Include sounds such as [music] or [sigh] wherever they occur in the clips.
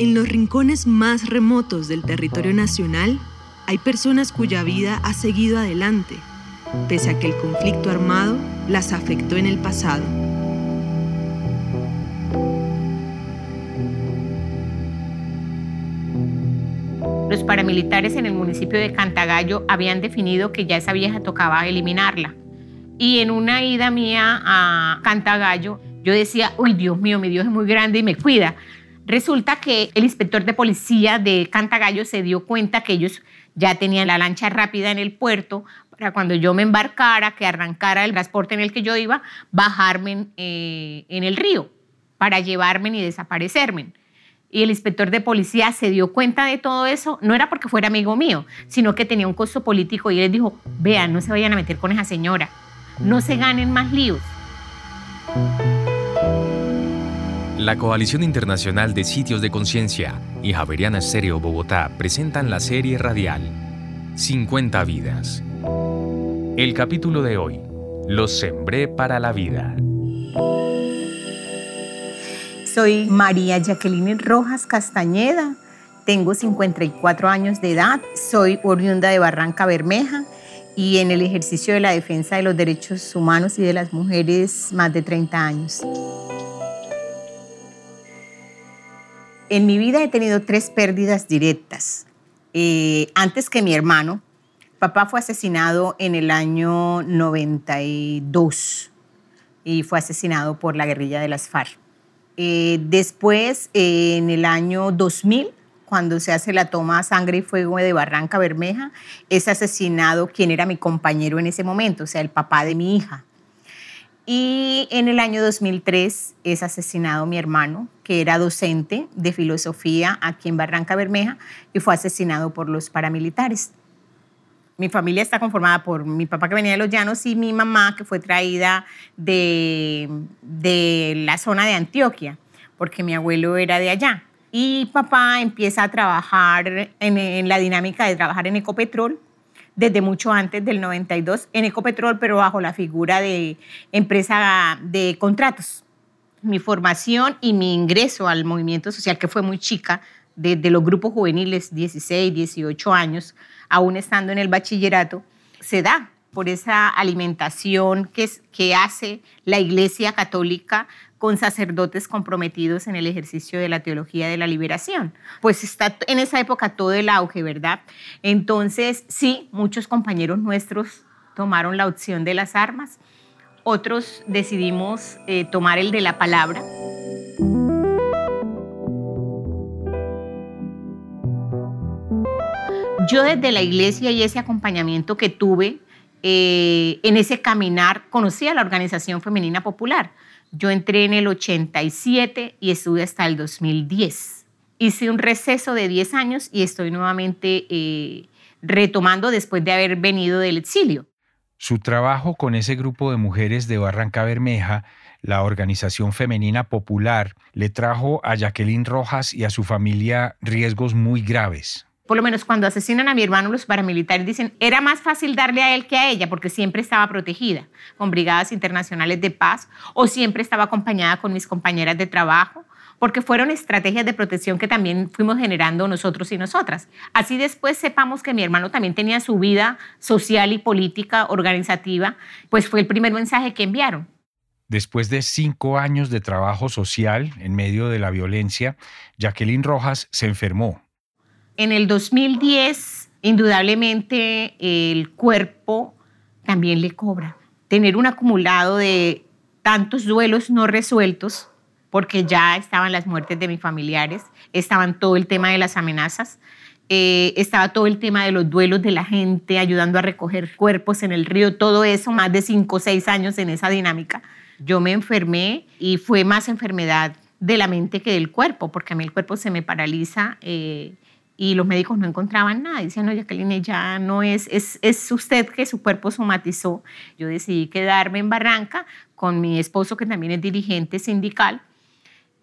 En los rincones más remotos del territorio nacional hay personas cuya vida ha seguido adelante, pese a que el conflicto armado las afectó en el pasado. Los paramilitares en el municipio de Cantagallo habían definido que ya esa vieja tocaba eliminarla. Y en una ida mía a Cantagallo, yo decía, uy, Dios mío, mi Dios es muy grande y me cuida. Resulta que el inspector de policía de Cantagallo se dio cuenta que ellos ya tenían la lancha rápida en el puerto para cuando yo me embarcara, que arrancara el transporte en el que yo iba, bajarme eh, en el río para llevarme y desaparecerme. Y el inspector de policía se dio cuenta de todo eso, no era porque fuera amigo mío, sino que tenía un costo político y él dijo, vean, no se vayan a meter con esa señora, no se ganen más líos. La Coalición Internacional de Sitios de Conciencia y Javeriana Estéreo Bogotá presentan la serie radial 50 vidas. El capítulo de hoy, Los sembré para la vida. Soy María Jacqueline Rojas Castañeda, tengo 54 años de edad, soy oriunda de Barranca Bermeja y en el ejercicio de la defensa de los derechos humanos y de las mujeres más de 30 años. En mi vida he tenido tres pérdidas directas. Eh, antes que mi hermano, papá fue asesinado en el año 92 y fue asesinado por la guerrilla de las FARC. Eh, después, en el año 2000, cuando se hace la toma sangre y fuego de Barranca Bermeja, es asesinado quien era mi compañero en ese momento, o sea, el papá de mi hija. Y en el año 2003 es asesinado mi hermano, que era docente de filosofía aquí en Barranca Bermeja, y fue asesinado por los paramilitares. Mi familia está conformada por mi papá que venía de los llanos y mi mamá que fue traída de, de la zona de Antioquia, porque mi abuelo era de allá. Y papá empieza a trabajar en, en la dinámica de trabajar en Ecopetrol, desde mucho antes del 92 en Ecopetrol, pero bajo la figura de empresa de contratos. Mi formación y mi ingreso al movimiento social, que fue muy chica, desde los grupos juveniles, 16, 18 años, aún estando en el bachillerato, se da por esa alimentación que, que hace la Iglesia Católica con sacerdotes comprometidos en el ejercicio de la teología de la liberación. Pues está en esa época todo el auge, ¿verdad? Entonces, sí, muchos compañeros nuestros tomaron la opción de las armas, otros decidimos eh, tomar el de la palabra. Yo desde la iglesia y ese acompañamiento que tuve eh, en ese caminar, conocí a la Organización Femenina Popular yo entré en el 87 y estuve hasta el 2010. Hice un receso de 10 años y estoy nuevamente eh, retomando después de haber venido del exilio. Su trabajo con ese grupo de mujeres de Barranca Bermeja, la Organización Femenina Popular, le trajo a Jacqueline Rojas y a su familia riesgos muy graves por lo menos cuando asesinan a mi hermano los paramilitares dicen, era más fácil darle a él que a ella porque siempre estaba protegida con brigadas internacionales de paz o siempre estaba acompañada con mis compañeras de trabajo porque fueron estrategias de protección que también fuimos generando nosotros y nosotras. Así después sepamos que mi hermano también tenía su vida social y política organizativa, pues fue el primer mensaje que enviaron. Después de cinco años de trabajo social en medio de la violencia, Jacqueline Rojas se enfermó en el 2010, indudablemente, el cuerpo también le cobra. Tener un acumulado de tantos duelos no resueltos, porque ya estaban las muertes de mis familiares, estaban todo el tema de las amenazas, eh, estaba todo el tema de los duelos de la gente, ayudando a recoger cuerpos en el río, todo eso, más de cinco o seis años en esa dinámica. Yo me enfermé y fue más enfermedad de la mente que del cuerpo, porque a mí el cuerpo se me paraliza. Eh, y los médicos no encontraban nada. Decían, no, Jacqueline, ya no es, es, es usted que su cuerpo somatizó. Yo decidí quedarme en Barranca con mi esposo, que también es dirigente sindical,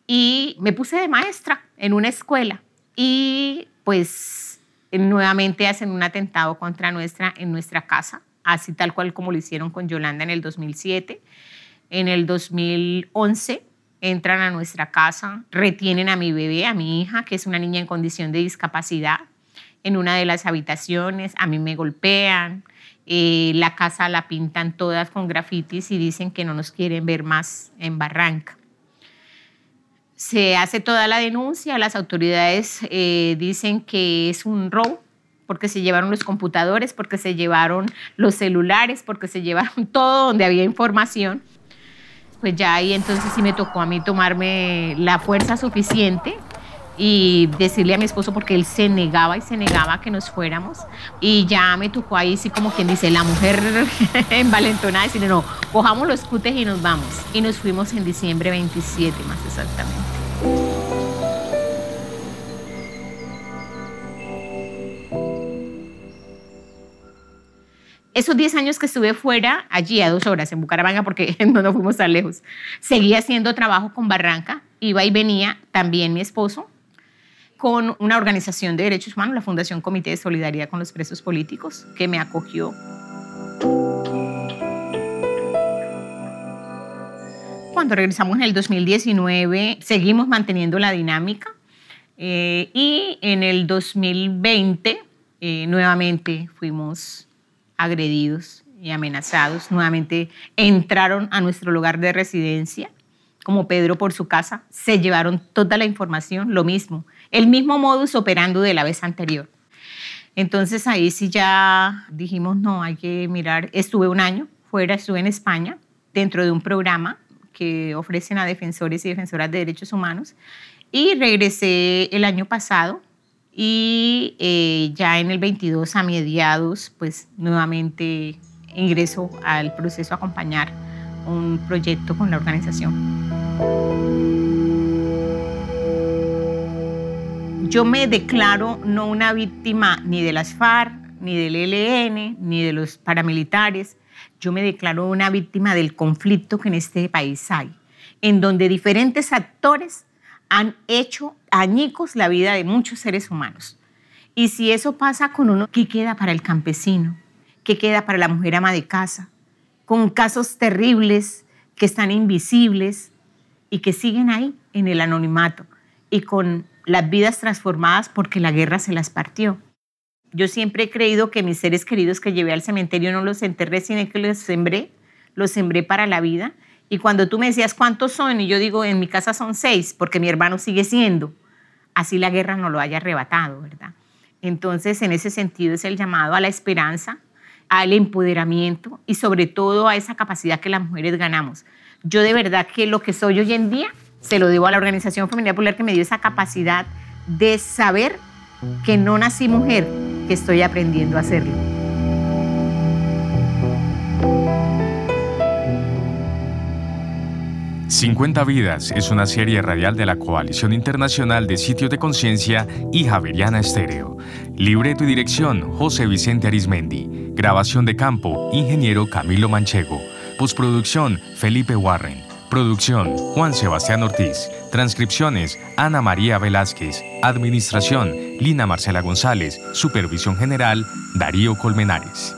y me puse de maestra en una escuela. Y pues nuevamente hacen un atentado contra nuestra, en nuestra casa, así tal cual como lo hicieron con Yolanda en el 2007. En el 2011 entran a nuestra casa, retienen a mi bebé, a mi hija, que es una niña en condición de discapacidad, en una de las habitaciones, a mí me golpean, eh, la casa la pintan todas con grafitis y dicen que no nos quieren ver más en Barranca. Se hace toda la denuncia, las autoridades eh, dicen que es un robo, porque se llevaron los computadores, porque se llevaron los celulares, porque se llevaron [laughs] todo donde había información pues ya ahí entonces sí me tocó a mí tomarme la fuerza suficiente y decirle a mi esposo porque él se negaba y se negaba que nos fuéramos y ya me tocó ahí sí como quien dice la mujer [laughs] envalentonada decirle no, cojamos los cutes y nos vamos y nos fuimos en diciembre 27 más exactamente. Esos 10 años que estuve fuera, allí a dos horas en Bucaramanga, porque [laughs] no nos fuimos tan lejos, seguía haciendo trabajo con Barranca, iba y venía también mi esposo con una organización de derechos humanos, la Fundación Comité de Solidaridad con los Presos Políticos, que me acogió. Cuando regresamos en el 2019, seguimos manteniendo la dinámica eh, y en el 2020 eh, nuevamente fuimos agredidos y amenazados. Nuevamente entraron a nuestro lugar de residencia, como Pedro por su casa, se llevaron toda la información, lo mismo, el mismo modus operando de la vez anterior. Entonces ahí sí ya dijimos, no, hay que mirar. Estuve un año fuera, estuve en España, dentro de un programa que ofrecen a defensores y defensoras de derechos humanos, y regresé el año pasado y eh, ya en el 22 a mediados, pues nuevamente ingreso al proceso a acompañar un proyecto con la organización. Yo me declaro no una víctima ni de las FARC, ni del ELN, ni de los paramilitares. Yo me declaro una víctima del conflicto que en este país hay, en donde diferentes actores han hecho añicos la vida de muchos seres humanos. Y si eso pasa con uno, ¿qué queda para el campesino? ¿Qué queda para la mujer ama de casa? Con casos terribles que están invisibles y que siguen ahí en el anonimato y con las vidas transformadas porque la guerra se las partió. Yo siempre he creído que mis seres queridos que llevé al cementerio no los enterré, sino que los sembré, los sembré para la vida y cuando tú me decías cuántos son, y yo digo, en mi casa son seis, porque mi hermano sigue siendo, así la guerra no lo haya arrebatado, ¿verdad? Entonces, en ese sentido es el llamado a la esperanza, al empoderamiento y sobre todo a esa capacidad que las mujeres ganamos. Yo de verdad que lo que soy hoy en día se lo debo a la Organización Femenina Popular que me dio esa capacidad de saber que no nací mujer, que estoy aprendiendo a hacerlo. 50 Vidas es una serie radial de la Coalición Internacional de Sitios de Conciencia y Javeriana Estéreo. Libreto y dirección, José Vicente Arismendi. Grabación de campo, ingeniero Camilo Manchego. Postproducción, Felipe Warren. Producción, Juan Sebastián Ortiz. Transcripciones, Ana María Velázquez. Administración, Lina Marcela González. Supervisión general, Darío Colmenares.